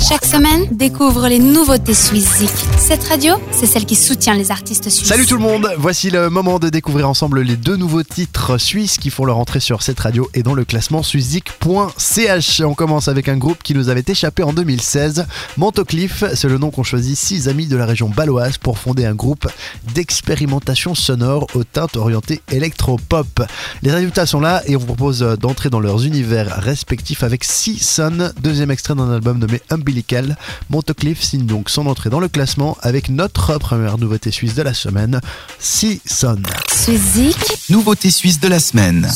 Chaque semaine, découvre les nouveautés Suisse Cette radio, c'est celle qui soutient les artistes suisses. Salut tout le monde, voici le moment de découvrir ensemble les deux nouveaux titres suisses qui font leur entrée sur cette radio et dans le classement suizik.ch. On commence avec un groupe qui nous avait échappé en 2016. Montocliff, c'est le nom qu'ont choisi six amis de la région baloise pour fonder un groupe d'expérimentation sonore aux teintes orientées électro-pop. Les résultats sont là et on vous propose d'entrer dans leurs univers respectifs avec Sea Sun, deuxième extrait d'un album nommé Umbilical. Montocliff signe donc son entrée dans le classement avec notre première nouveauté suisse de la semaine, Sea Sun. Suizik, Nouveauté suisse de la semaine.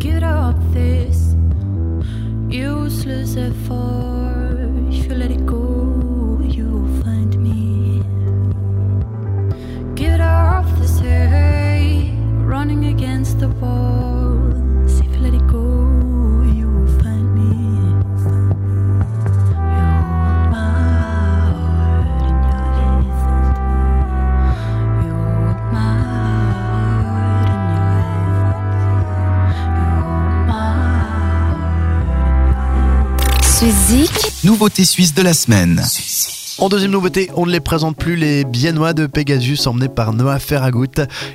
Get up this useless effort. If you let it go, you'll find me. Get off this hay, running against the walls. Suizik, Nouveauté suisse de la semaine. En deuxième nouveauté, on ne les présente plus, les Biennois de Pegasus emmenés par Noah Ferragut.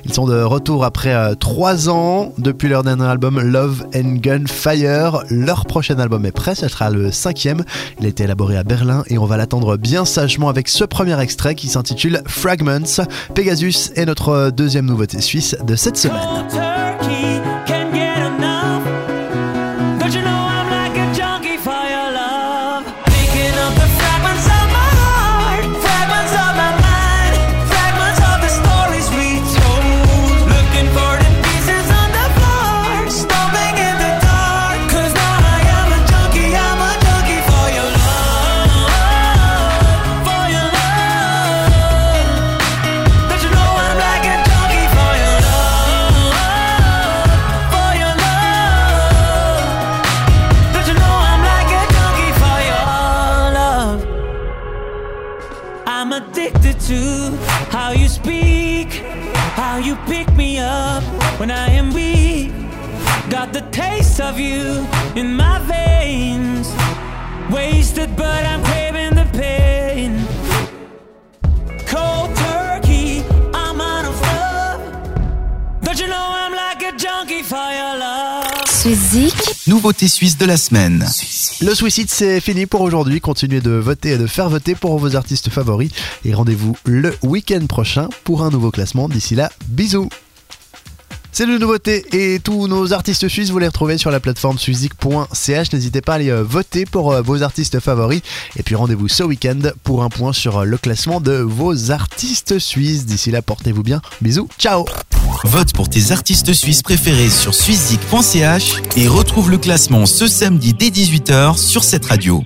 Ils sont de retour après euh, trois ans depuis leur dernier album Love and Gunfire. Leur prochain album est prêt, ce sera le cinquième. Il a été élaboré à Berlin et on va l'attendre bien sagement avec ce premier extrait qui s'intitule Fragments. Pegasus est notre deuxième nouveauté suisse de cette semaine. I'm addicted to how you speak, how you pick me up when I am weak. Got the taste of you in my veins. Wasted, but I'm craving the pain. Cold turkey, I'm out of love. Don't you know I'm like a junkie for your love? Suizik, Nouveauté suisse de la semaine. Le suicide c'est fini pour aujourd'hui. Continuez de voter et de faire voter pour vos artistes favoris. Et rendez-vous le week-end prochain pour un nouveau classement. D'ici là, bisous c'est une nouveauté et tous nos artistes suisses, vous les retrouvez sur la plateforme suizik.ch. N'hésitez pas à aller euh, voter pour euh, vos artistes favoris. Et puis rendez-vous ce week-end pour un point sur euh, le classement de vos artistes suisses. D'ici là, portez-vous bien. Bisous, ciao Vote pour tes artistes suisses préférés sur suizik.ch et retrouve le classement ce samedi dès 18h sur cette radio.